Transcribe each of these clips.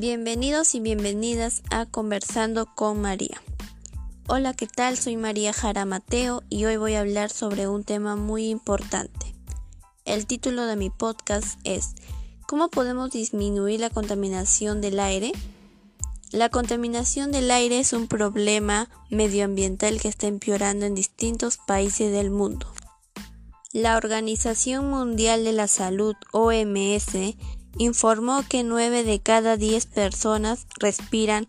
Bienvenidos y bienvenidas a Conversando con María. Hola, ¿qué tal? Soy María Jara Mateo y hoy voy a hablar sobre un tema muy importante. El título de mi podcast es ¿Cómo podemos disminuir la contaminación del aire? La contaminación del aire es un problema medioambiental que está empeorando en distintos países del mundo. La Organización Mundial de la Salud, OMS, informó que 9 de cada 10 personas respiran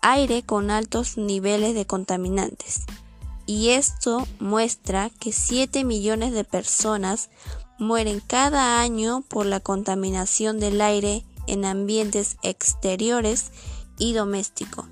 aire con altos niveles de contaminantes. Y esto muestra que 7 millones de personas mueren cada año por la contaminación del aire en ambientes exteriores y domésticos.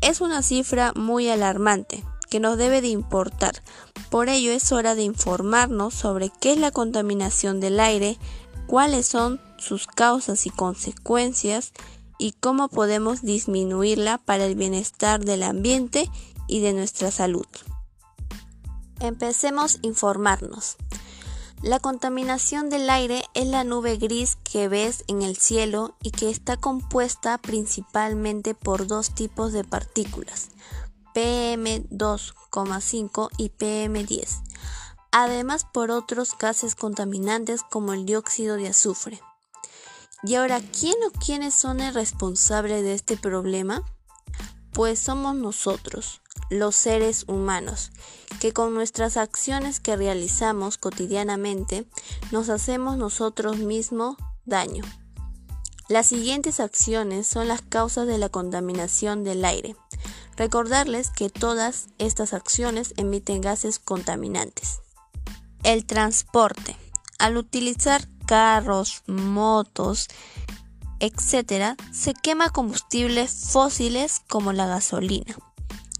Es una cifra muy alarmante que nos debe de importar. Por ello es hora de informarnos sobre qué es la contaminación del aire, cuáles son sus causas y consecuencias y cómo podemos disminuirla para el bienestar del ambiente y de nuestra salud. Empecemos a informarnos. La contaminación del aire es la nube gris que ves en el cielo y que está compuesta principalmente por dos tipos de partículas, PM2,5 y PM10 además por otros gases contaminantes como el dióxido de azufre. Y ahora, ¿quién o quiénes son el responsable de este problema? Pues somos nosotros, los seres humanos, que con nuestras acciones que realizamos cotidianamente nos hacemos nosotros mismos daño. Las siguientes acciones son las causas de la contaminación del aire. Recordarles que todas estas acciones emiten gases contaminantes. El transporte. Al utilizar carros, motos, etc., se quema combustibles fósiles como la gasolina,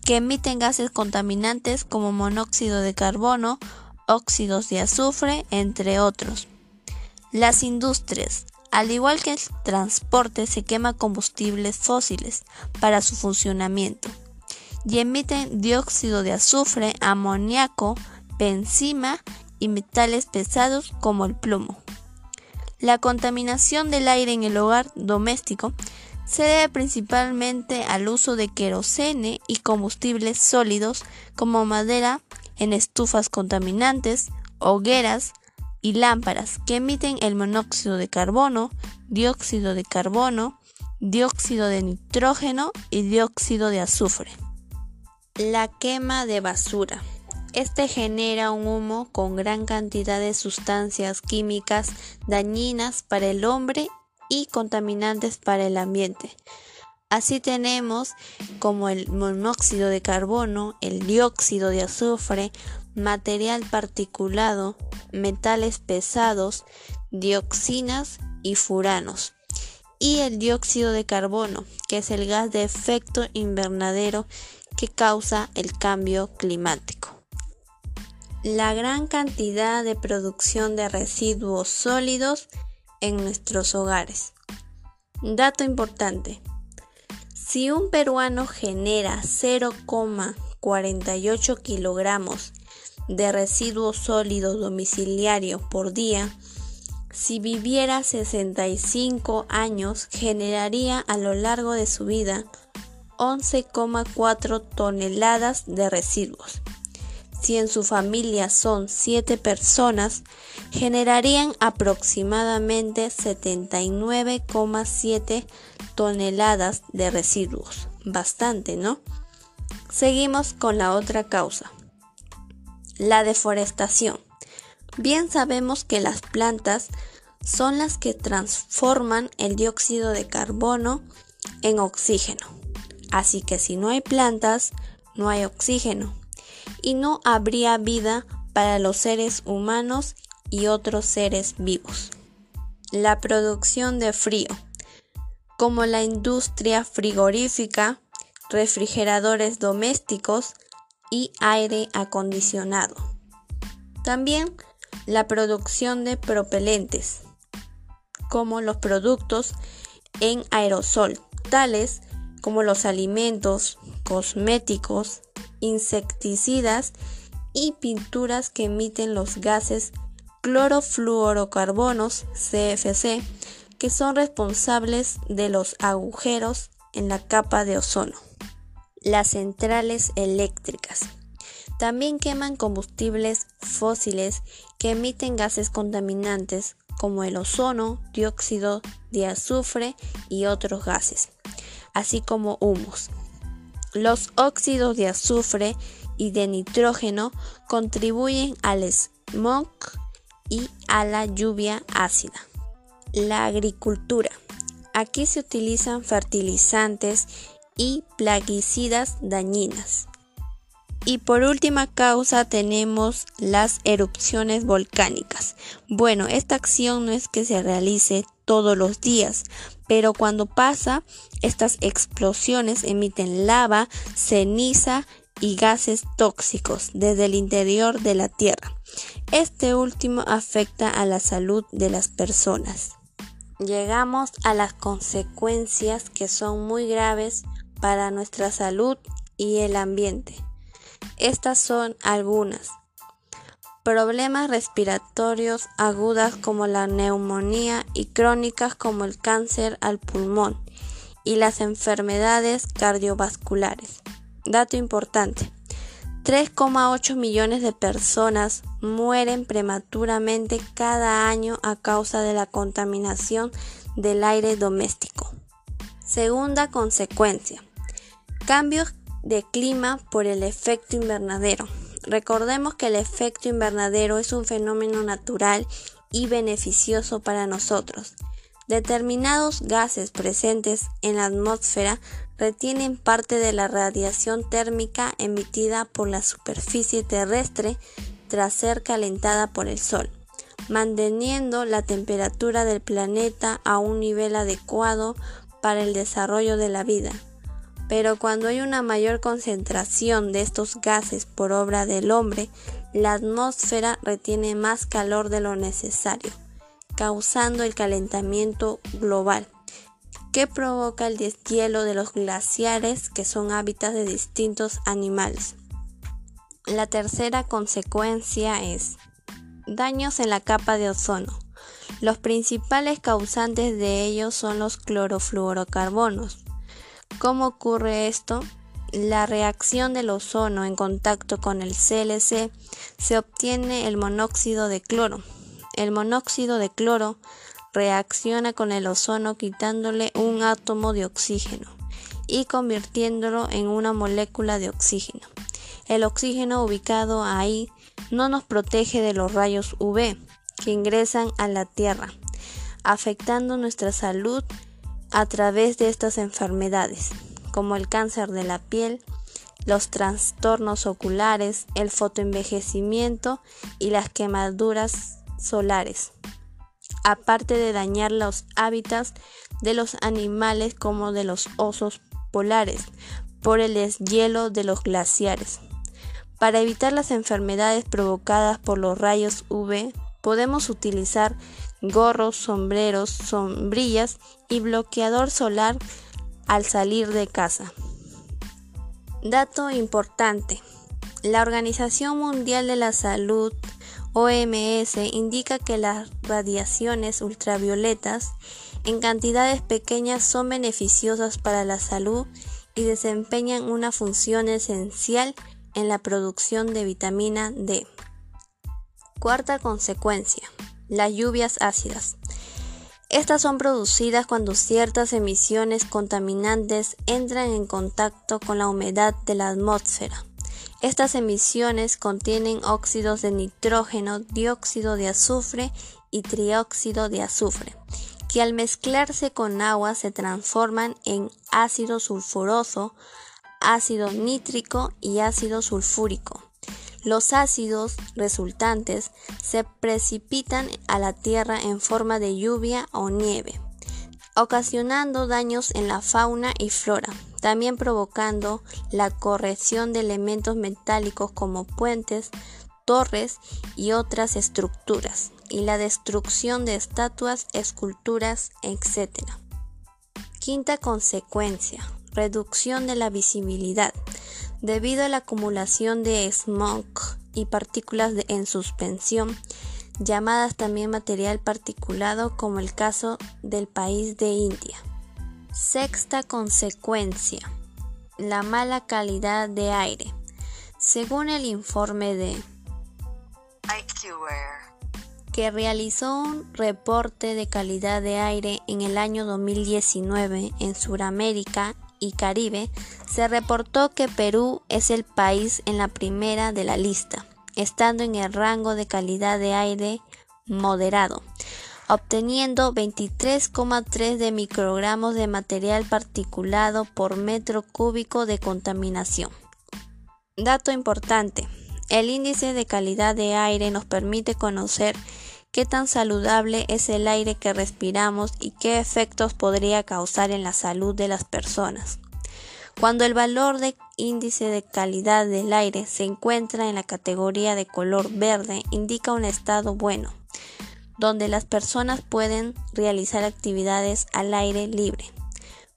que emiten gases contaminantes como monóxido de carbono, óxidos de azufre, entre otros. Las industrias. Al igual que el transporte, se quema combustibles fósiles para su funcionamiento y emiten dióxido de azufre, amoníaco, benzima y metales pesados como el plomo. La contaminación del aire en el hogar doméstico se debe principalmente al uso de querosene y combustibles sólidos como madera en estufas contaminantes, hogueras y lámparas que emiten el monóxido de carbono, dióxido de carbono, dióxido de nitrógeno y dióxido de azufre. La quema de basura. Este genera un humo con gran cantidad de sustancias químicas dañinas para el hombre y contaminantes para el ambiente. Así tenemos como el monóxido de carbono, el dióxido de azufre, material particulado, metales pesados, dioxinas y furanos. Y el dióxido de carbono, que es el gas de efecto invernadero que causa el cambio climático la gran cantidad de producción de residuos sólidos en nuestros hogares. Dato importante. Si un peruano genera 0,48 kilogramos de residuos sólidos domiciliarios por día, si viviera 65 años generaría a lo largo de su vida 11,4 toneladas de residuos si en su familia son 7 personas, generarían aproximadamente 79,7 toneladas de residuos. Bastante, ¿no? Seguimos con la otra causa, la deforestación. Bien sabemos que las plantas son las que transforman el dióxido de carbono en oxígeno. Así que si no hay plantas, no hay oxígeno y no habría vida para los seres humanos y otros seres vivos. La producción de frío, como la industria frigorífica, refrigeradores domésticos y aire acondicionado. También la producción de propelentes, como los productos en aerosol, tales como los alimentos, cosméticos, insecticidas y pinturas que emiten los gases clorofluorocarbonos CFC, que son responsables de los agujeros en la capa de ozono. Las centrales eléctricas también queman combustibles fósiles que emiten gases contaminantes como el ozono, dióxido de azufre y otros gases, así como humos. Los óxidos de azufre y de nitrógeno contribuyen al smog y a la lluvia ácida. La agricultura. Aquí se utilizan fertilizantes y plaguicidas dañinas. Y por última causa tenemos las erupciones volcánicas. Bueno, esta acción no es que se realice todos los días, pero cuando pasa, estas explosiones emiten lava, ceniza y gases tóxicos desde el interior de la Tierra. Este último afecta a la salud de las personas. Llegamos a las consecuencias que son muy graves para nuestra salud y el ambiente. Estas son algunas. Problemas respiratorios agudas como la neumonía y crónicas como el cáncer al pulmón y las enfermedades cardiovasculares. Dato importante. 3,8 millones de personas mueren prematuramente cada año a causa de la contaminación del aire doméstico. Segunda consecuencia. Cambios de clima por el efecto invernadero. Recordemos que el efecto invernadero es un fenómeno natural y beneficioso para nosotros. Determinados gases presentes en la atmósfera retienen parte de la radiación térmica emitida por la superficie terrestre tras ser calentada por el Sol, manteniendo la temperatura del planeta a un nivel adecuado para el desarrollo de la vida. Pero cuando hay una mayor concentración de estos gases por obra del hombre, la atmósfera retiene más calor de lo necesario, causando el calentamiento global, que provoca el deshielo de los glaciares que son hábitats de distintos animales. La tercera consecuencia es daños en la capa de ozono. Los principales causantes de ellos son los clorofluorocarbonos, ¿Cómo ocurre esto? La reacción del ozono en contacto con el CLC se obtiene el monóxido de cloro. El monóxido de cloro reacciona con el ozono quitándole un átomo de oxígeno y convirtiéndolo en una molécula de oxígeno. El oxígeno ubicado ahí no nos protege de los rayos UV que ingresan a la Tierra, afectando nuestra salud a través de estas enfermedades, como el cáncer de la piel, los trastornos oculares, el fotoenvejecimiento y las quemaduras solares, aparte de dañar los hábitats de los animales como de los osos polares por el deshielo de los glaciares. Para evitar las enfermedades provocadas por los rayos UV, podemos utilizar gorros, sombreros, sombrillas y bloqueador solar al salir de casa. Dato importante. La Organización Mundial de la Salud OMS indica que las radiaciones ultravioletas en cantidades pequeñas son beneficiosas para la salud y desempeñan una función esencial en la producción de vitamina D. Cuarta consecuencia las lluvias ácidas. Estas son producidas cuando ciertas emisiones contaminantes entran en contacto con la humedad de la atmósfera. Estas emisiones contienen óxidos de nitrógeno, dióxido de azufre y trióxido de azufre, que al mezclarse con agua se transforman en ácido sulfuroso, ácido nítrico y ácido sulfúrico. Los ácidos resultantes se precipitan a la Tierra en forma de lluvia o nieve, ocasionando daños en la fauna y flora, también provocando la corrección de elementos metálicos como puentes, torres y otras estructuras, y la destrucción de estatuas, esculturas, etc. Quinta consecuencia, reducción de la visibilidad. Debido a la acumulación de smog y partículas en suspensión, llamadas también material particulado como el caso del país de India. Sexta consecuencia, la mala calidad de aire. Según el informe de que realizó un reporte de calidad de aire en el año 2019 en Sudamérica y Caribe, se reportó que Perú es el país en la primera de la lista, estando en el rango de calidad de aire moderado, obteniendo 23,3 de microgramos de material particulado por metro cúbico de contaminación. Dato importante, el índice de calidad de aire nos permite conocer qué tan saludable es el aire que respiramos y qué efectos podría causar en la salud de las personas. Cuando el valor de índice de calidad del aire se encuentra en la categoría de color verde, indica un estado bueno, donde las personas pueden realizar actividades al aire libre.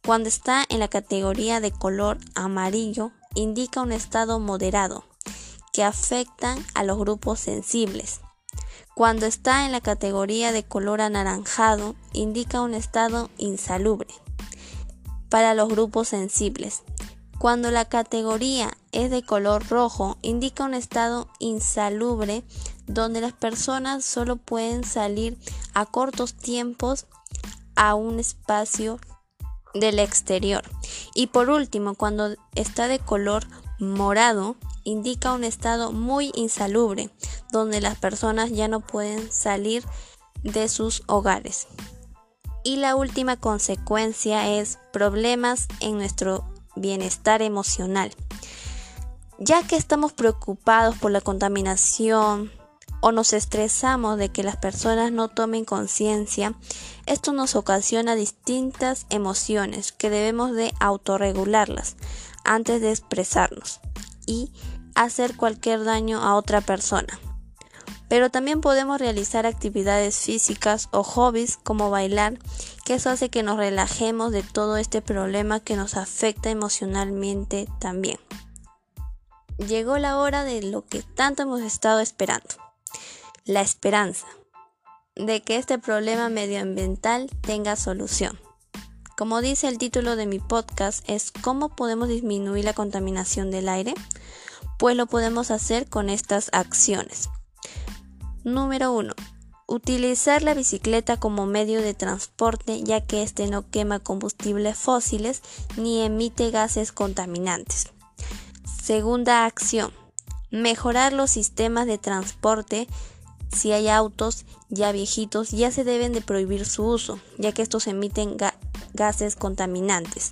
Cuando está en la categoría de color amarillo, indica un estado moderado, que afectan a los grupos sensibles. Cuando está en la categoría de color anaranjado, indica un estado insalubre para los grupos sensibles. Cuando la categoría es de color rojo, indica un estado insalubre donde las personas solo pueden salir a cortos tiempos a un espacio del exterior. Y por último, cuando está de color morado, indica un estado muy insalubre, donde las personas ya no pueden salir de sus hogares. Y la última consecuencia es problemas en nuestro bienestar emocional. Ya que estamos preocupados por la contaminación o nos estresamos de que las personas no tomen conciencia, esto nos ocasiona distintas emociones que debemos de autorregularlas antes de expresarnos y hacer cualquier daño a otra persona. Pero también podemos realizar actividades físicas o hobbies como bailar, que eso hace que nos relajemos de todo este problema que nos afecta emocionalmente también. Llegó la hora de lo que tanto hemos estado esperando, la esperanza de que este problema medioambiental tenga solución. Como dice el título de mi podcast, es cómo podemos disminuir la contaminación del aire, pues lo podemos hacer con estas acciones. Número 1. Utilizar la bicicleta como medio de transporte ya que este no quema combustibles fósiles ni emite gases contaminantes. Segunda acción. Mejorar los sistemas de transporte si hay autos ya viejitos, ya se deben de prohibir su uso, ya que estos emiten gases contaminantes.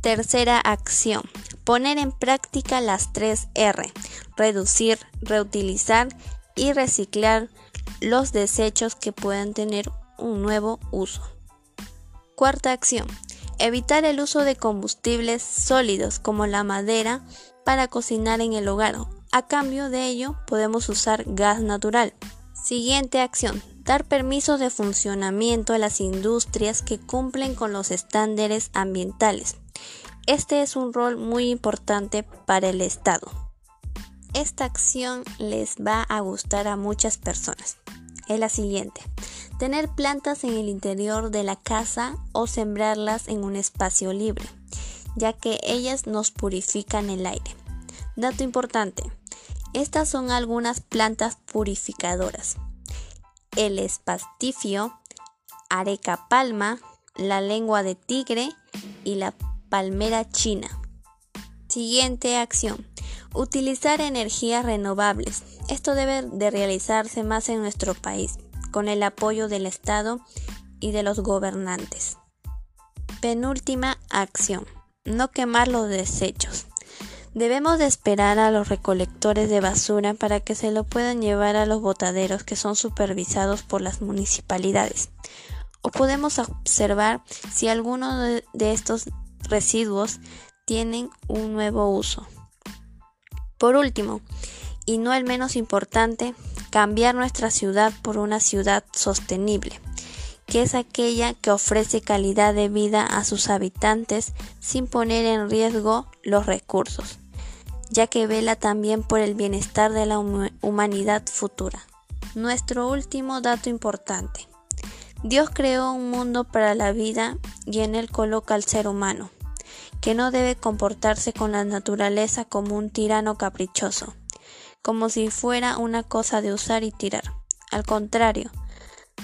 Tercera acción. Poner en práctica las tres R. Reducir, reutilizar y reciclar los desechos que puedan tener un nuevo uso. Cuarta acción. Evitar el uso de combustibles sólidos como la madera para cocinar en el hogar a cambio de ello, podemos usar gas natural. Siguiente acción. Dar permisos de funcionamiento a las industrias que cumplen con los estándares ambientales. Este es un rol muy importante para el Estado. Esta acción les va a gustar a muchas personas. Es la siguiente. Tener plantas en el interior de la casa o sembrarlas en un espacio libre, ya que ellas nos purifican el aire. Dato importante. Estas son algunas plantas purificadoras. El espastifio, areca palma, la lengua de tigre y la palmera china. Siguiente acción. Utilizar energías renovables. Esto debe de realizarse más en nuestro país, con el apoyo del Estado y de los gobernantes. Penúltima acción. No quemar los desechos. Debemos de esperar a los recolectores de basura para que se lo puedan llevar a los botaderos que son supervisados por las municipalidades. O podemos observar si alguno de estos residuos tienen un nuevo uso. Por último, y no el menos importante, cambiar nuestra ciudad por una ciudad sostenible, que es aquella que ofrece calidad de vida a sus habitantes sin poner en riesgo los recursos ya que vela también por el bienestar de la humanidad futura. Nuestro último dato importante. Dios creó un mundo para la vida y en él coloca al ser humano, que no debe comportarse con la naturaleza como un tirano caprichoso, como si fuera una cosa de usar y tirar. Al contrario,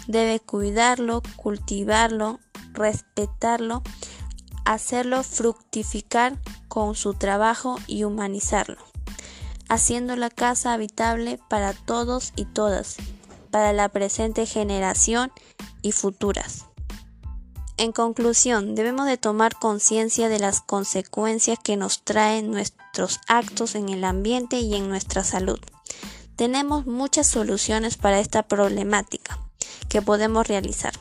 debe cuidarlo, cultivarlo, respetarlo, hacerlo fructificar con su trabajo y humanizarlo, haciendo la casa habitable para todos y todas, para la presente generación y futuras. En conclusión, debemos de tomar conciencia de las consecuencias que nos traen nuestros actos en el ambiente y en nuestra salud. Tenemos muchas soluciones para esta problemática que podemos realizar.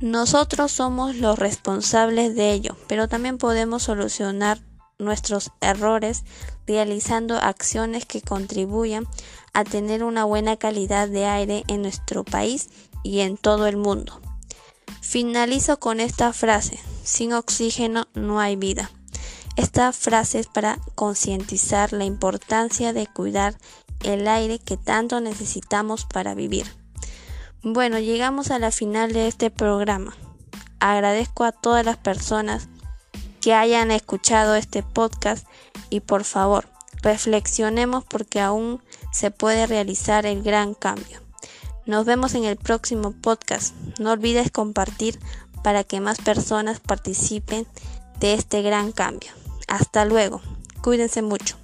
Nosotros somos los responsables de ello, pero también podemos solucionar nuestros errores realizando acciones que contribuyan a tener una buena calidad de aire en nuestro país y en todo el mundo. Finalizo con esta frase, sin oxígeno no hay vida. Esta frase es para concientizar la importancia de cuidar el aire que tanto necesitamos para vivir. Bueno, llegamos a la final de este programa. Agradezco a todas las personas que hayan escuchado este podcast y por favor, reflexionemos porque aún se puede realizar el gran cambio. Nos vemos en el próximo podcast. No olvides compartir para que más personas participen de este gran cambio. Hasta luego. Cuídense mucho.